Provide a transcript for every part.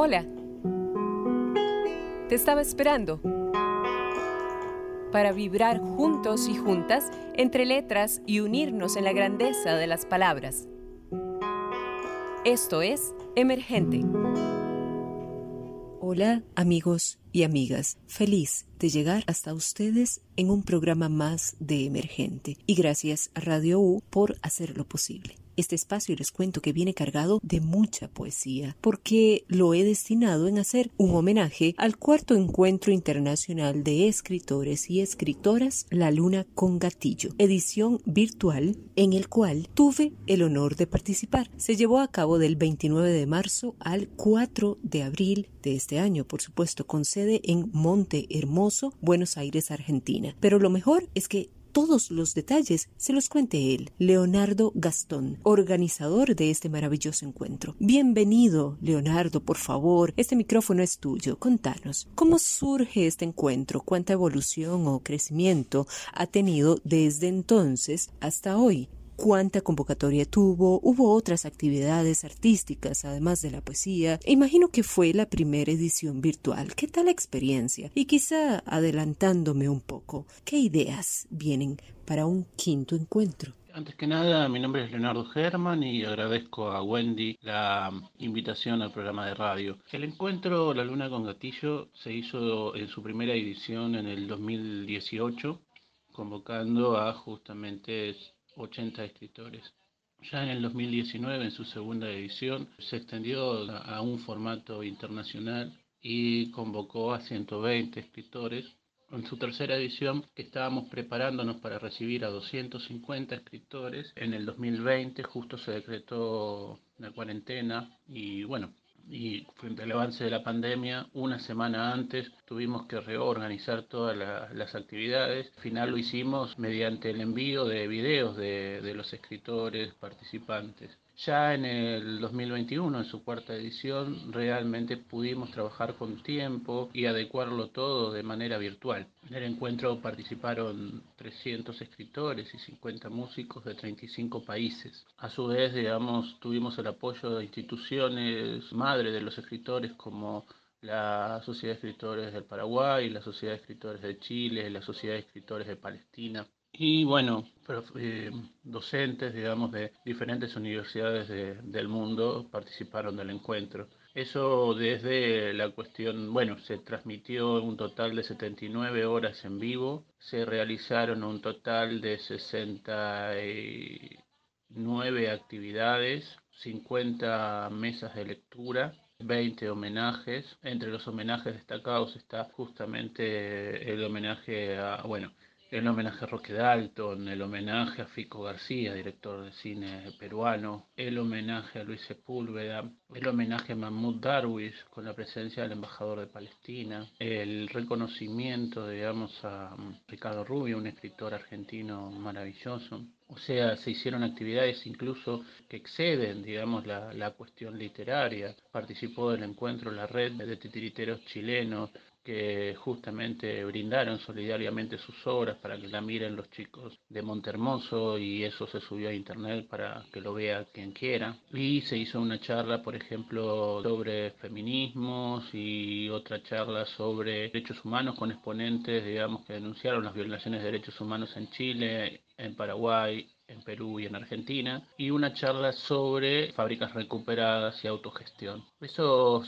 Hola. Te estaba esperando para vibrar juntos y juntas entre letras y unirnos en la grandeza de las palabras. Esto es Emergente. Hola amigos y amigas, feliz de llegar hasta ustedes en un programa más de Emergente y gracias a Radio U por hacerlo posible. Este espacio les cuento que viene cargado de mucha poesía, porque lo he destinado en hacer un homenaje al cuarto encuentro internacional de escritores y escritoras La Luna con Gatillo, edición virtual en el cual tuve el honor de participar. Se llevó a cabo del 29 de marzo al 4 de abril de este año, por supuesto, con sede en Monte Hermoso, Buenos Aires, Argentina. Pero lo mejor es que todos los detalles se los cuente él, Leonardo Gastón, organizador de este maravilloso encuentro. Bienvenido, Leonardo, por favor, este micrófono es tuyo. Contanos, ¿cómo surge este encuentro? ¿Cuánta evolución o crecimiento ha tenido desde entonces hasta hoy? Cuánta convocatoria tuvo, hubo otras actividades artísticas además de la poesía. Imagino que fue la primera edición virtual. ¿Qué tal la experiencia? Y quizá adelantándome un poco, ¿qué ideas vienen para un quinto encuentro? Antes que nada, mi nombre es Leonardo Germán y agradezco a Wendy la invitación al programa de radio. El encuentro La Luna con Gatillo se hizo en su primera edición en el 2018, convocando a justamente 80 escritores. Ya en el 2019, en su segunda edición, se extendió a un formato internacional y convocó a 120 escritores. En su tercera edición, que estábamos preparándonos para recibir a 250 escritores, en el 2020 justo se decretó la cuarentena y bueno, y frente al avance de la pandemia, una semana antes tuvimos que reorganizar todas las actividades. Al final lo hicimos mediante el envío de videos de, los escritores participantes. Ya en el 2021, en su cuarta edición, realmente pudimos trabajar con tiempo y adecuarlo todo de manera virtual. En el encuentro participaron 300 escritores y 50 músicos de 35 países. A su vez, digamos, tuvimos el apoyo de instituciones madre de los escritores como la Sociedad de Escritores del Paraguay, la Sociedad de Escritores de Chile, la Sociedad de Escritores de Palestina. Y bueno, eh, docentes, digamos, de diferentes universidades del mundo participaron del encuentro. Eso desde la cuestión, bueno, se transmitió un total de 79 horas en vivo, se realizaron un total de 69 actividades, 50 mesas de lectura, 20 homenajes. Entre los homenajes destacados está justamente el homenaje a, bueno, el homenaje a Roque Dalton, el homenaje a Fico García, director de cine peruano, el homenaje a Luis Sepúlveda, el homenaje a Mahmoud Darwish con la presencia del embajador de Palestina, el reconocimiento, digamos, a Ricardo Rubio, un escritor argentino maravilloso. O sea, se hicieron actividades incluso que exceden, digamos, la, la cuestión literaria. Participó del encuentro la red de titiriteros chilenos, que justamente brindaron solidariamente sus obras para que la miren los chicos de Montermoso y eso se subió a internet para que lo vea quien quiera. Y se hizo una charla, por ejemplo, sobre feminismos y otra charla sobre derechos humanos con exponentes, digamos, que denunciaron las violaciones de derechos humanos en Chile, en Paraguay, Perú y en Argentina, y una charla sobre fábricas recuperadas y autogestión. Eso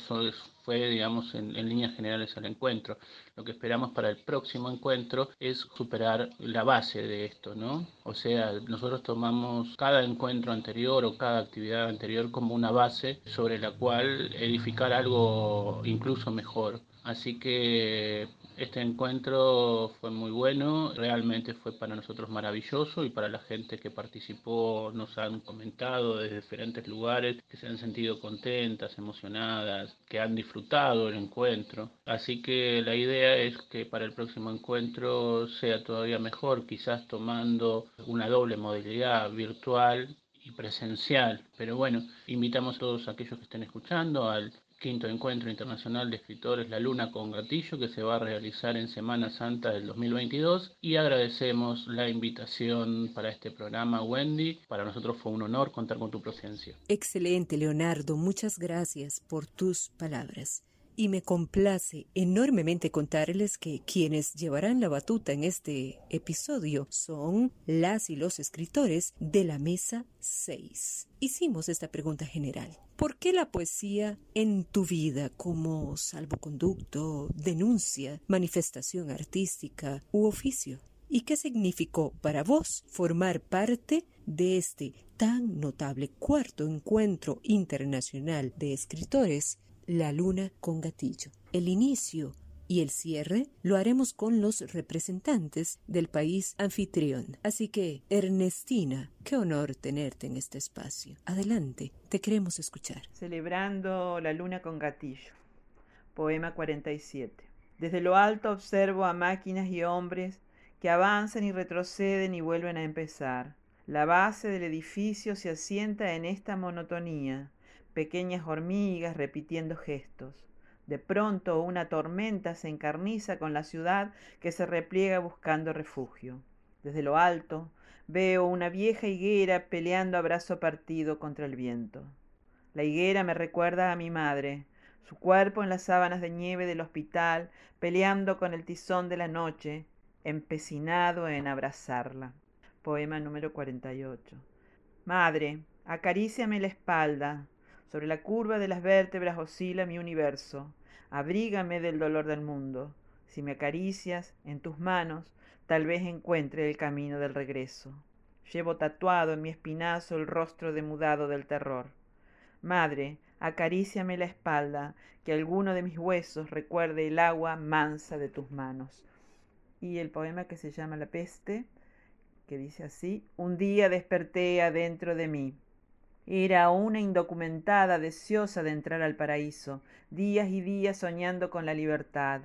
fue, digamos, en, líneas generales al encuentro. Lo que esperamos para el próximo encuentro es superar la base de esto, ¿no? O sea, nosotros tomamos cada encuentro anterior o cada actividad anterior como una base sobre la cual edificar algo incluso mejor. Así que este encuentro fue muy bueno, realmente fue para nosotros maravilloso y para la gente que participó nos han comentado desde diferentes lugares que se han sentido contentas, emocionadas, que han disfrutado el encuentro. Así que la idea es que para el próximo encuentro sea todavía mejor, quizás tomando una doble modalidad virtual y presencial. Pero bueno, invitamos a todos aquellos que estén escuchando al quinto encuentro internacional de escritores La Luna con Gatillo que se va a realizar en Semana Santa del 2022 y agradecemos la invitación para este programa Wendy. Para nosotros fue un honor contar con tu presencia. Excelente Leonardo, muchas gracias por tus palabras y me complace enormemente contarles que quienes llevarán la batuta en este episodio son las y los escritores de la mesa 6. Hicimos esta pregunta general. ¿Por qué la poesía en tu vida como salvoconducto, denuncia, manifestación artística u oficio? ¿Y qué significó para vos formar parte de este tan notable cuarto encuentro internacional de escritores la luna con gatillo. El inicio y el cierre lo haremos con los representantes del país anfitrión. Así que, Ernestina, qué honor tenerte en este espacio. Adelante, te queremos escuchar. Celebrando la luna con gatillo. Poema 47. Desde lo alto observo a máquinas y hombres que avanzan y retroceden y vuelven a empezar. La base del edificio se asienta en esta monotonía pequeñas hormigas repitiendo gestos. De pronto una tormenta se encarniza con la ciudad que se repliega buscando refugio. Desde lo alto veo una vieja higuera peleando a brazo partido contra el viento. La higuera me recuerda a mi madre, su cuerpo en las sábanas de nieve del hospital, peleando con el tizón de la noche, empecinado en abrazarla. Poema número 48. Madre, acaríciame la espalda, sobre la curva de las vértebras oscila mi universo. Abrígame del dolor del mundo. Si me acaricias en tus manos, tal vez encuentre el camino del regreso. Llevo tatuado en mi espinazo el rostro demudado del terror. Madre, acaríciame la espalda, que alguno de mis huesos recuerde el agua mansa de tus manos. Y el poema que se llama La peste, que dice así, un día desperté adentro de mí. Era una indocumentada deseosa de entrar al paraíso, días y días soñando con la libertad.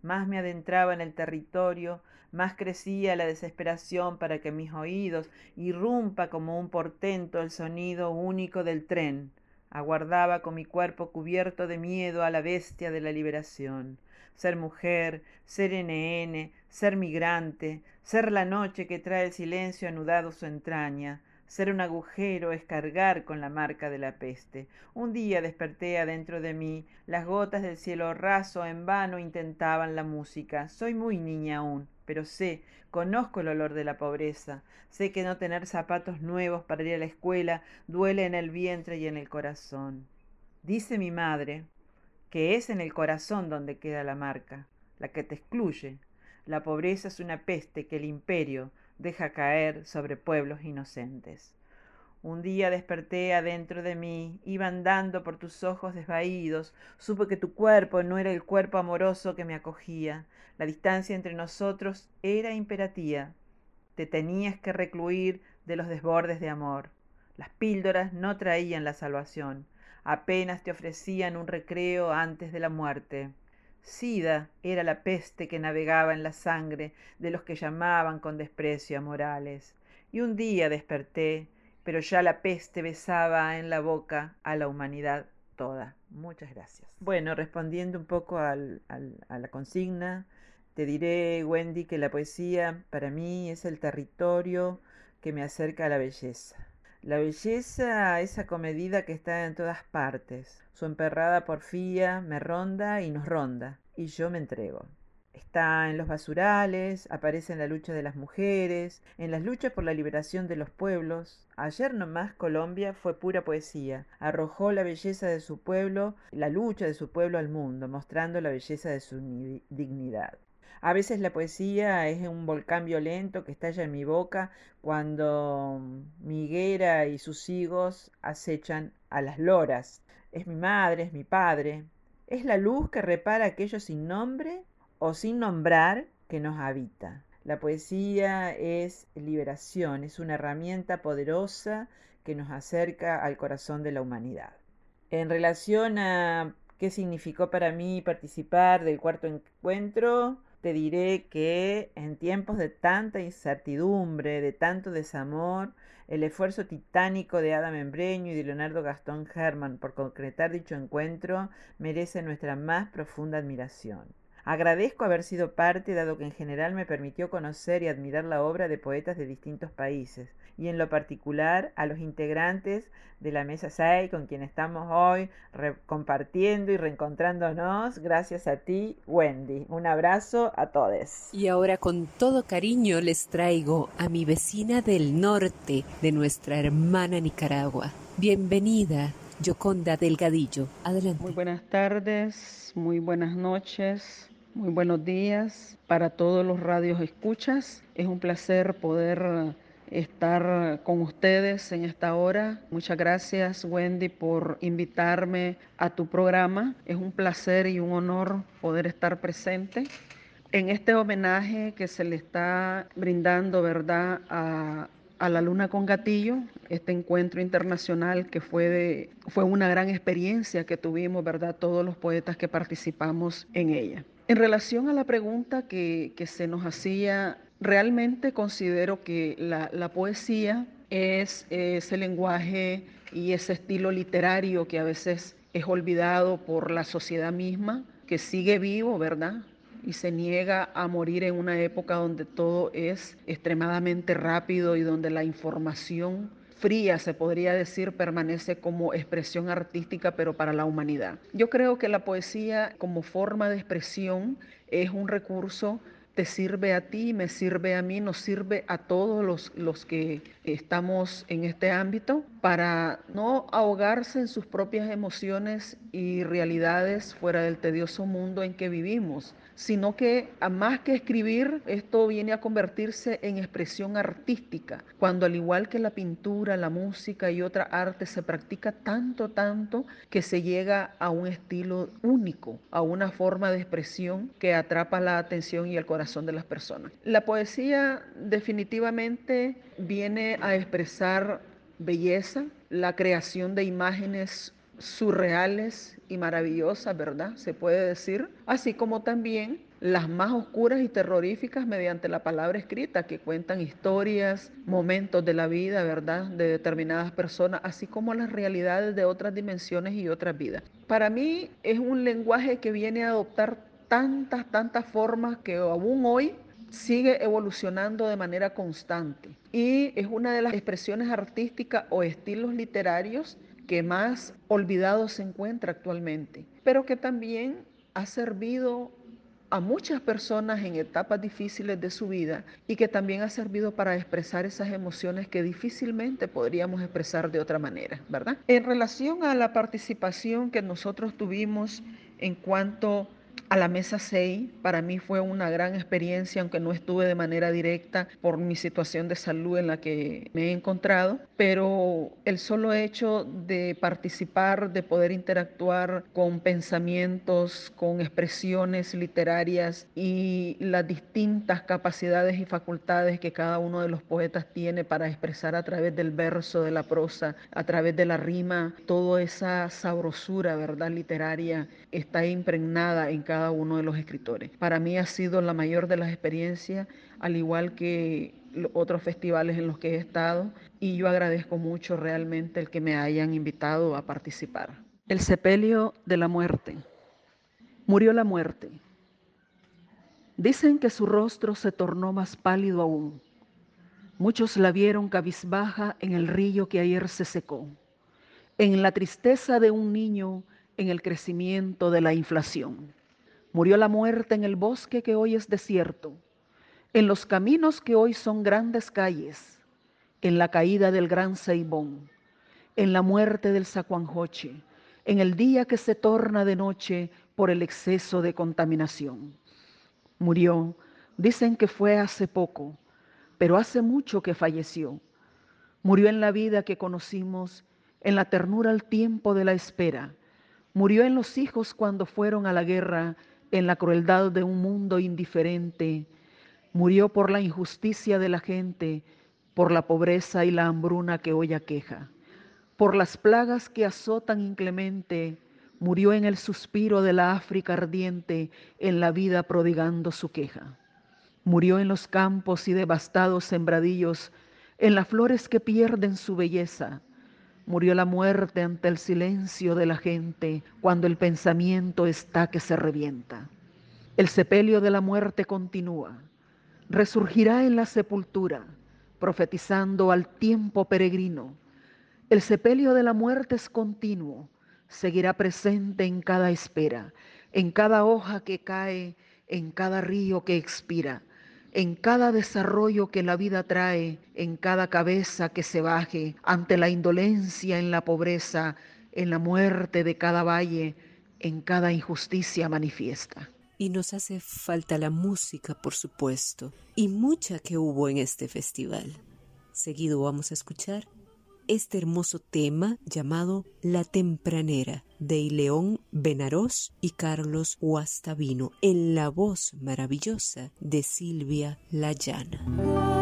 Más me adentraba en el territorio, más crecía la desesperación para que mis oídos irrumpa como un portento el sonido único del tren. Aguardaba con mi cuerpo cubierto de miedo a la bestia de la liberación. Ser mujer, ser NN, ser migrante, ser la noche que trae el silencio anudado su entraña, ser un agujero es cargar con la marca de la peste. Un día desperté adentro de mí, las gotas del cielo raso en vano intentaban la música. Soy muy niña aún, pero sé, conozco el olor de la pobreza. Sé que no tener zapatos nuevos para ir a la escuela duele en el vientre y en el corazón. Dice mi madre que es en el corazón donde queda la marca, la que te excluye. La pobreza es una peste que el imperio, deja caer sobre pueblos inocentes. Un día desperté adentro de mí, iba andando por tus ojos desvaídos, supe que tu cuerpo no era el cuerpo amoroso que me acogía, la distancia entre nosotros era imperativa, te tenías que recluir de los desbordes de amor. Las píldoras no traían la salvación, apenas te ofrecían un recreo antes de la muerte. Sida era la peste que navegaba en la sangre de los que llamaban con desprecio a Morales. Y un día desperté, pero ya la peste besaba en la boca a la humanidad toda. Muchas gracias. Bueno, respondiendo un poco a la consigna, te diré, Wendy, que la poesía para mí es el territorio que me acerca a la belleza. La belleza es acomedida que está en todas partes. Su emperrada porfía me ronda y nos ronda, y yo me entrego. Está en los basurales, aparece en la lucha de las mujeres, en las luchas por la liberación de los pueblos. Ayer nomás Colombia fue pura poesía. Arrojó la belleza de su pueblo, la lucha de su pueblo al mundo, mostrando la belleza de su dignidad. A veces la poesía es un volcán violento que estalla en mi boca cuando mi higuera y sus higos acechan a las loras. Es mi madre, es mi padre. Es la luz que repara aquello sin nombre o sin nombrar que nos habita. La poesía es liberación, es una herramienta poderosa que nos acerca al corazón de la humanidad. En relación a qué significó para mí participar del cuarto encuentro, te diré que en tiempos de tanta incertidumbre, de tanto desamor, el esfuerzo titánico de Adam Embreño y de Leonardo Gastón Herman por concretar dicho encuentro merece nuestra más profunda admiración. Agradezco haber sido parte, dado que en general me permitió conocer y admirar la obra de poetas de distintos países, y en lo particular a los integrantes de la Mesa 6 con quien estamos hoy compartiendo y reencontrándonos. Gracias a ti, Wendy. Un abrazo a todos. Y ahora con todo cariño les traigo a mi vecina del norte de nuestra hermana Nicaragua. Bienvenida, Yoconda Delgadillo. Adelante. Muy buenas tardes, muy buenas noches muy buenos días para todos los radios escuchas. Es un placer poder estar con ustedes en esta hora. Muchas gracias Wendy por invitarme a tu programa. Es un placer y un honor poder estar presente en este homenaje que se le está brindando, ¿verdad?, a, a la Luna con Gatillo, este encuentro internacional que fue, de, fue una gran experiencia que tuvimos, ¿verdad?, todos los poetas que participamos en ella. En relación a la pregunta que, se nos hacía, realmente considero que la, poesía es ese lenguaje y ese estilo literario que a veces es olvidado por la sociedad misma, que sigue vivo, ¿verdad? Y se niega a morir en una época donde todo es extremadamente rápido y donde la información fría, se podría decir, permanece como expresión artística, pero para la humanidad. Yo creo que la poesía como forma de expresión es un recurso te sirve a ti, me sirve a mí, nos sirve a todos los, los, que estamos en este ámbito para no ahogarse en sus propias emociones y realidades fuera del tedioso mundo en que vivimos, sino que a más que escribir, esto viene a convertirse en expresión artística, cuando al igual que la pintura, la música y otra arte se practica tanto, tanto, que se llega a un estilo único, a una forma de expresión que atrapa la atención y el corazón de las personas. La poesía definitivamente viene a expresar belleza, la creación de imágenes surreales y maravillosas, ¿verdad? Se puede decir, así como también las más oscuras y terroríficas mediante la palabra escrita, que cuentan historias, momentos de la vida, ¿verdad?, de determinadas personas, así como las realidades de otras dimensiones y otras vidas. Para mí es un lenguaje que viene a adoptar tantas, tantas formas que aún hoy sigue evolucionando de manera constante y es una de las expresiones artísticas o estilos literarios que más olvidado se encuentra actualmente, pero que también ha servido a muchas personas en etapas difíciles de su vida y que también ha servido para expresar esas emociones que difícilmente podríamos expresar de otra manera, ¿verdad? En relación a la participación que nosotros tuvimos en cuanto a la mesa 6. Para mí fue una gran experiencia, aunque no estuve de manera directa por mi situación de salud en la que me he encontrado, pero el solo hecho de participar, de poder interactuar con pensamientos, con expresiones literarias y las distintas capacidades y facultades que cada uno de los poetas tiene para expresar a través del verso, de la prosa, a través de la rima, toda esa sabrosura, ¿verdad? Literaria está impregnada en cada uno de los escritores. Para mí ha sido la mayor de las experiencias, al igual que otros festivales en los que he estado, y yo agradezco mucho realmente el que me hayan invitado a participar. El sepelio de la muerte. Murió la muerte. Dicen que su rostro se tornó más pálido aún. Muchos la vieron cabizbaja en el río que ayer se secó, en la tristeza de un niño en el crecimiento de la inflación. Murió la muerte en el bosque que hoy es desierto, en los caminos que hoy son grandes calles, en la caída del gran Seibón, en la muerte del Sacuanjoche, en el día que se torna de noche por el exceso de contaminación. Murió, dicen que fue hace poco, pero hace mucho que falleció. Murió en la vida que conocimos, en la ternura al tiempo de la espera. Murió en los hijos cuando fueron a la guerra en la crueldad de un mundo indiferente, murió por la injusticia de la gente, por la pobreza y la hambruna que hoy aqueja, por las plagas que azotan inclemente, murió en el suspiro de la África ardiente, en la vida prodigando su queja. Murió en los campos y devastados sembradillos, en las flores que pierden su belleza. Murió la muerte ante el silencio de la gente, cuando el pensamiento está que se revienta. El sepelio de la muerte continúa, resurgirá en la sepultura, profetizando al tiempo peregrino. El sepelio de la muerte es continuo, seguirá presente en cada espera, en cada hoja que cae, en cada río que expira, en cada desarrollo que la vida trae, en cada cabeza que se baje ante la indolencia, en la pobreza, en la muerte de cada valle, en cada injusticia manifiesta. Y nos hace falta la música, por supuesto, y mucha que hubo en este festival. Seguido vamos a escuchar este hermoso tema llamado La Tempranera de Ileón Benarós y Carlos Guastavino en la voz maravillosa de Silvia Layana.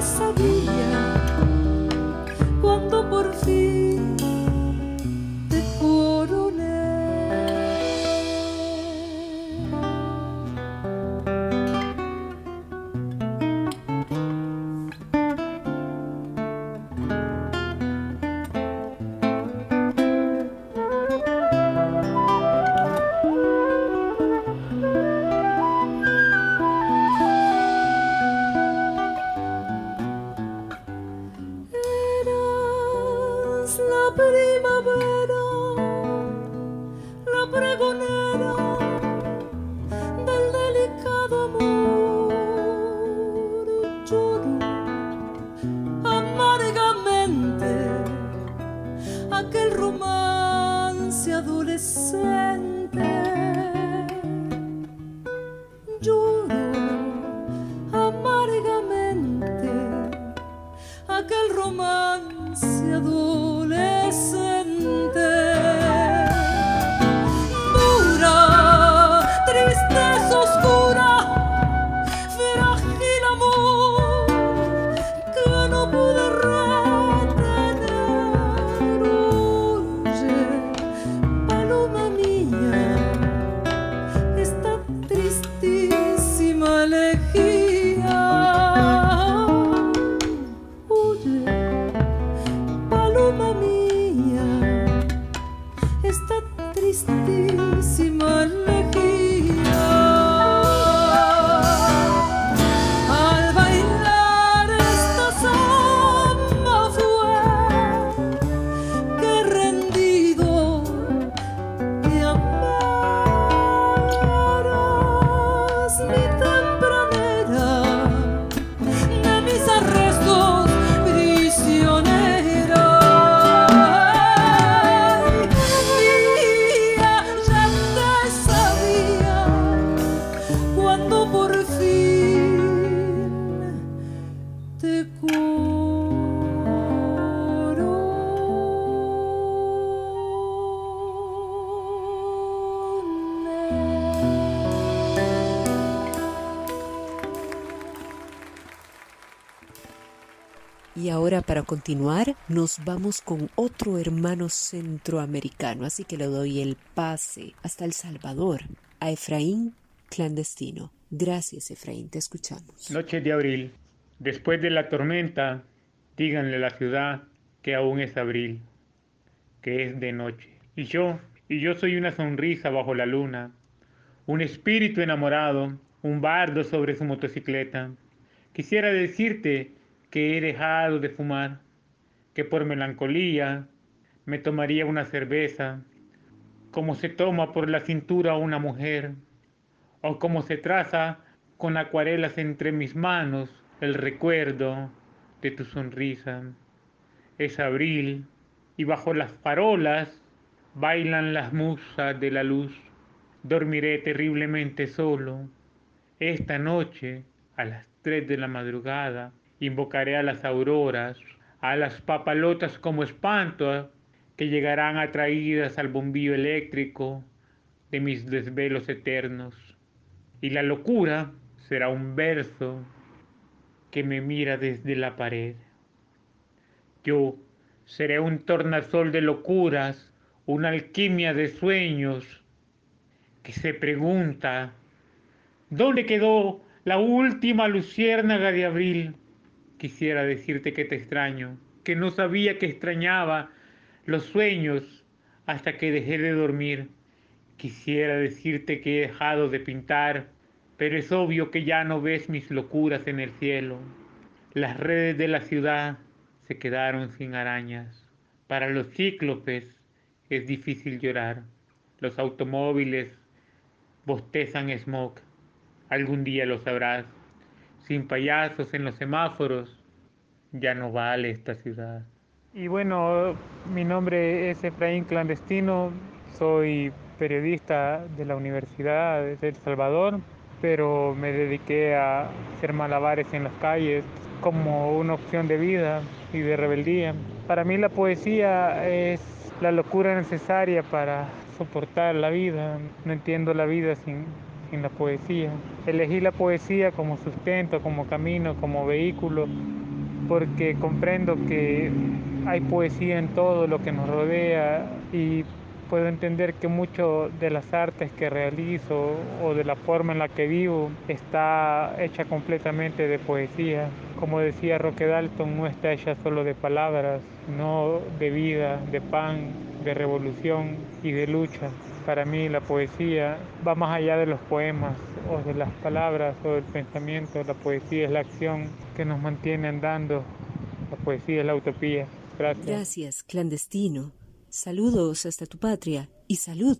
sabia. Para continuar nos vamos con otro hermano centroamericano, así que le doy el pase hasta El Salvador, a Efraín Clandestino. Gracias Efraín, te escuchamos. Noche de abril. Después de la tormenta, díganle a la ciudad que aún es abril, que es de noche. Y yo, y yo soy una sonrisa bajo la luna, un espíritu enamorado, un bardo sobre su motocicleta. Quisiera decirte que he dejado de fumar, que por melancolía me tomaría una cerveza, como se toma por la cintura una mujer, o como se traza con acuarelas entre mis manos el recuerdo de tu sonrisa. Es abril y bajo las farolas bailan las musas de la luz. Dormiré terriblemente solo. Esta noche, a las tres de la madrugada, Invocaré a las auroras, a las papalotas como espanto que llegarán atraídas al bombillo eléctrico de mis desvelos eternos. Y la locura será un verso que me mira desde la pared. Yo seré un tornasol de locuras, una alquimia de sueños que se pregunta, ¿dónde quedó la última luciérnaga de abril? Quisiera decirte que te extraño, que no sabía que extrañaba los sueños hasta que dejé de dormir. Quisiera decirte que he dejado de pintar, pero es obvio que ya no ves mis locuras en el cielo. Las redes de la ciudad se quedaron sin arañas. Para los cíclopes es difícil llorar. Los automóviles bostezan smog. Algún día lo sabrás sin payasos en los semáforos, ya no vale esta ciudad. Y bueno, mi nombre es Efraín Clandestino, soy periodista de la Universidad de El Salvador, pero me dediqué a hacer malabares en las calles como una opción de vida y de rebeldía. Para mí la poesía es la locura necesaria para soportar la vida. No entiendo la vida sin, en la poesía. Elegí la poesía como sustento, como camino, como vehículo, porque comprendo que hay poesía en todo lo que nos rodea y puedo entender que mucho de las artes que realizo o de la forma en la que vivo está hecha completamente de poesía. Como decía Roque Dalton, no está hecha solo de palabras, no de vida, de pan, de revolución y de lucha. Para mí la poesía va más allá de los poemas o de las palabras o del pensamiento. La poesía es la acción que nos mantiene andando. La poesía es la utopía. Gracias. Gracias, clandestino. Saludos hasta tu patria y salud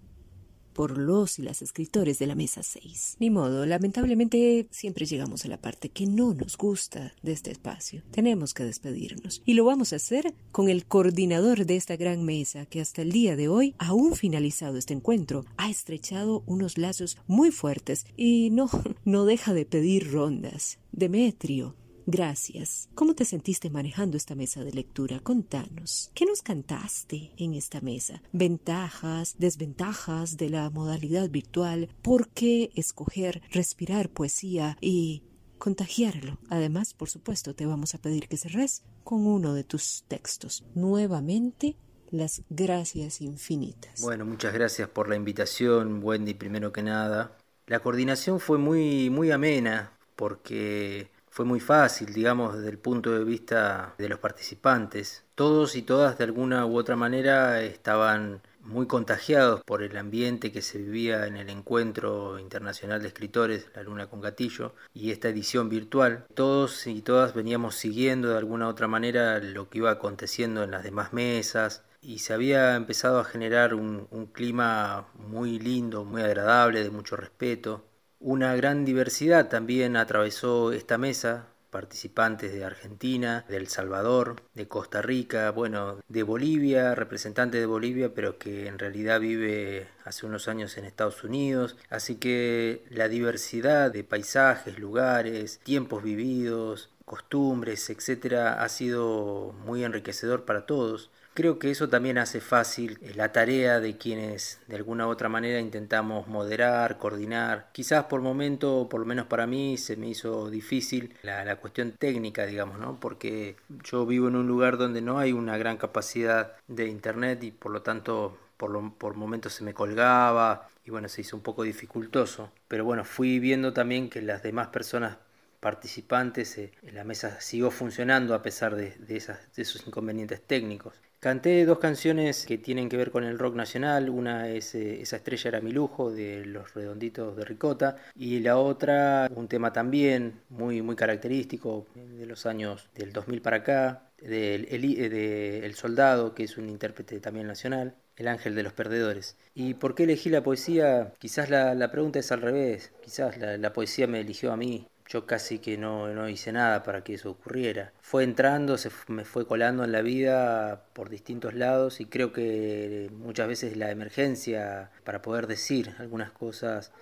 por los y las escritores de la mesa 6. Ni modo, lamentablemente siempre llegamos a la parte que no nos gusta de este espacio. Tenemos que despedirnos. Y lo vamos a hacer con el coordinador de esta gran mesa que hasta el día de hoy, aún finalizado este encuentro, ha estrechado unos lazos muy fuertes y no, no deja de pedir rondas. Demetrio, Gracias. ¿Cómo te sentiste manejando esta mesa de lectura? Contanos. ¿Qué nos cantaste en esta mesa? Ventajas, desventajas de la modalidad virtual. ¿Por qué escoger respirar poesía y contagiarlo? Además, por supuesto, te vamos a pedir que cerres con uno de tus textos. Nuevamente, las gracias infinitas. Bueno, muchas gracias por la invitación, Wendy, primero que nada. La coordinación fue muy, muy amena porque fue muy fácil, digamos, desde el punto de vista de los participantes. Todos y todas de alguna u otra manera estaban muy contagiados por el ambiente que se vivía en el encuentro internacional de escritores La Luna con Gatillo y esta edición virtual. Todos y todas veníamos siguiendo de alguna u otra manera lo que iba aconteciendo en las demás mesas y se había empezado a generar un, un clima muy lindo, muy agradable, de mucho respeto. Una gran diversidad también atravesó esta mesa, participantes de Argentina, de El Salvador, de Costa Rica, bueno, de Bolivia, representante de Bolivia, pero que en realidad vive hace unos años en Estados Unidos. Así que la diversidad de paisajes, lugares, tiempos vividos, costumbres, etcétera, ha sido muy enriquecedor para todos. Creo que eso también hace fácil eh, la tarea de quienes de alguna u otra manera intentamos moderar, coordinar. Quizás por momento, por lo menos para mí, se me hizo difícil la, la cuestión técnica, digamos, ¿no? Porque yo vivo en un lugar donde no hay una gran capacidad de internet y por lo tanto por, lo, por momentos se me colgaba y bueno, se hizo un poco dificultoso. Pero bueno, fui viendo también que las demás personas participantes, eh, la mesa siguió funcionando a pesar de, de, de esos inconvenientes técnicos. Canté dos canciones que tienen que ver con el rock nacional. Una es eh, Esa estrella era mi lujo de Los Redonditos de Ricota y la otra un tema también muy muy característico de los años del 2000 para acá, de, de El Soldado, que es un intérprete también nacional. El ángel de los perdedores. ¿Y por qué elegí la poesía? Quizás la, la pregunta es al revés. Quizás la poesía me eligió a mí yo casi que no, no, hice nada para que eso ocurriera. Fue entrando, se me fue colando en la vida por distintos lados y creo que muchas veces la emergencia para poder decir algunas cosas,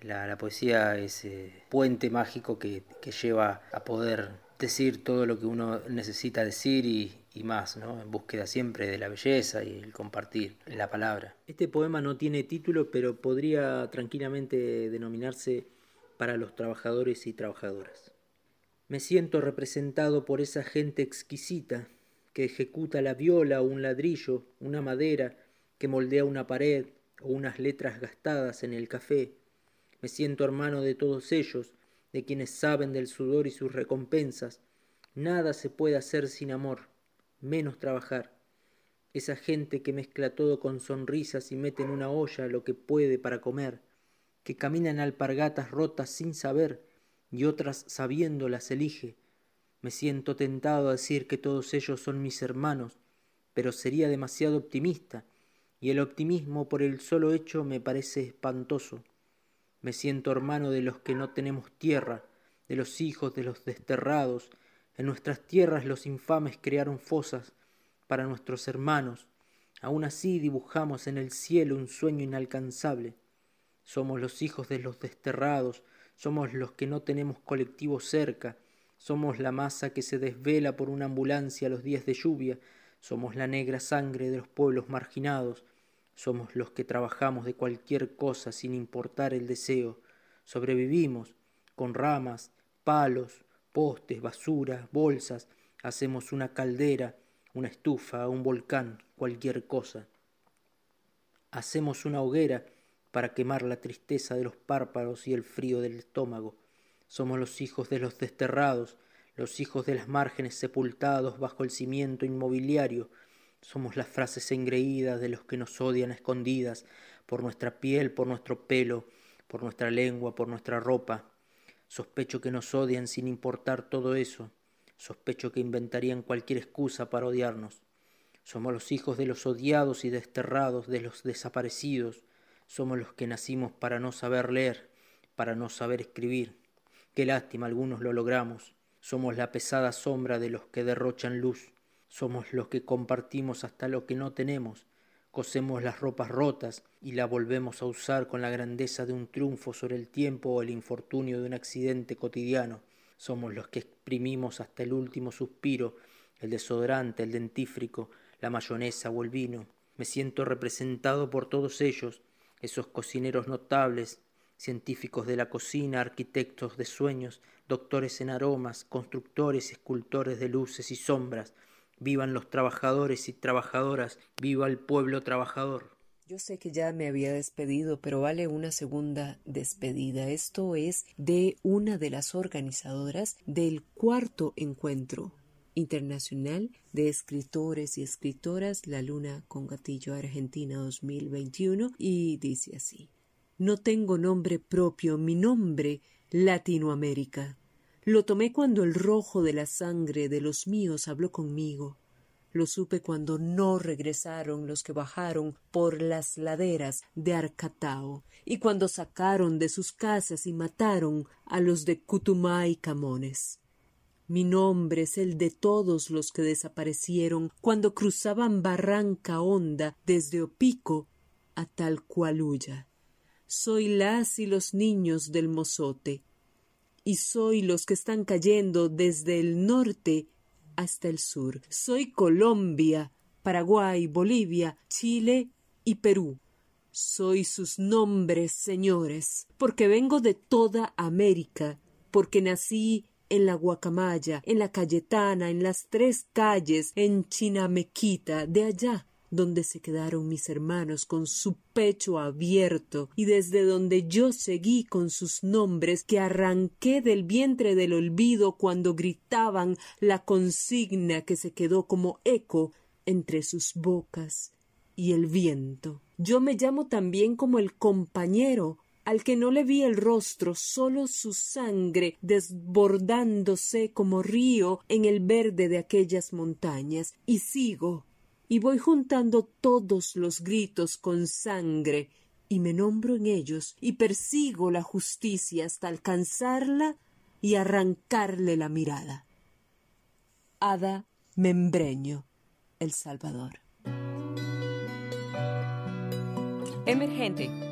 la, la poesía es eh, puente mágico que, que, lleva a poder decir todo lo que uno necesita decir y, y más, ¿no? en búsqueda siempre de la belleza y el compartir la palabra. Este poema no tiene título, pero podría tranquilamente denominarse para los trabajadores y trabajadoras. Me siento representado por esa gente exquisita que ejecuta la viola o un ladrillo, una madera, que moldea una pared o unas letras gastadas en el café. Me siento hermano de todos ellos, de quienes saben del sudor y sus recompensas. Nada se puede hacer sin amor, menos trabajar. Esa gente que mezcla todo con sonrisas y mete en una olla lo que puede para comer que caminan alpargatas rotas sin saber y otras sabiendo las elige. Me siento tentado a decir que todos ellos son mis hermanos, pero sería demasiado optimista, y el optimismo por el solo hecho me parece espantoso. Me siento hermano de los que no tenemos tierra, de los hijos de los desterrados. En nuestras tierras los infames crearon fosas para nuestros hermanos. Aún así dibujamos en el cielo un sueño inalcanzable. Somos los hijos de los desterrados, somos los que no tenemos colectivo cerca, somos la masa que se desvela por una ambulancia los días de lluvia, somos la negra sangre de los pueblos marginados, somos los que trabajamos de cualquier cosa sin importar el deseo, sobrevivimos con ramas, palos, postes, basura, bolsas, hacemos una caldera, una estufa, un volcán, cualquier cosa. Hacemos una hoguera para quemar la tristeza de los párpados y el frío del estómago. Somos los hijos de los desterrados, los hijos de las márgenes sepultados bajo el cimiento inmobiliario. Somos las frases engreídas de los que nos odian escondidas, por nuestra piel, por nuestro pelo, por nuestra lengua, por nuestra ropa. Sospecho que nos odian sin importar todo eso. Sospecho que inventarían cualquier excusa para odiarnos. Somos los hijos de los odiados y desterrados, de los desaparecidos, somos los que nacimos para no saber leer, para no saber escribir. Qué lástima, algunos lo logramos. Somos la pesada sombra de los que derrochan luz. Somos los que compartimos hasta lo que no tenemos. Cosemos las ropas rotas y la volvemos a usar con la grandeza de un triunfo sobre el tiempo o el infortunio de un accidente cotidiano. Somos los que exprimimos hasta el último suspiro, el desodorante, el dentífrico, la mayonesa o el vino. Me siento representado por todos ellos, esos cocineros notables, científicos de la cocina, arquitectos de sueños, doctores en aromas, constructores y escultores de luces y sombras. Vivan los trabajadores y trabajadoras, viva el pueblo trabajador. Yo sé que ya me había despedido, pero vale una segunda despedida. Esto es de una de las organizadoras del cuarto encuentro Internacional de Escritores y Escritoras La Luna con Gatillo Argentina 2021 y dice así. No tengo nombre propio, mi nombre Latinoamérica. Lo tomé cuando el rojo de la sangre de los míos habló conmigo. Lo supe cuando no regresaron los que bajaron por las laderas de Arcatao y cuando sacaron de sus casas y mataron a los de Cutumá y Camones. Mi nombre es el de todos los que desaparecieron cuando cruzaban Barranca Honda desde Opico a Talcualuya. Soy las y los niños del mozote, y soy los que están cayendo desde el norte hasta el sur. Soy Colombia, Paraguay, Bolivia, Chile y Perú. Soy sus nombres, señores, porque vengo de toda América, porque nací en la Guacamaya, en la Cayetana, en las tres calles, en Chinamequita, de allá donde se quedaron mis hermanos con su pecho abierto y desde donde yo seguí con sus nombres que arranqué del vientre del olvido cuando gritaban la consigna que se quedó como eco entre sus bocas y el viento. Yo me llamo también como el compañero al que no le vi el rostro, solo su sangre desbordándose como río en el verde de aquellas montañas, y sigo, y voy juntando todos los gritos con sangre, y me nombro en ellos, y persigo la justicia hasta alcanzarla y arrancarle la mirada. Ada Membreño, El Salvador. Emergente,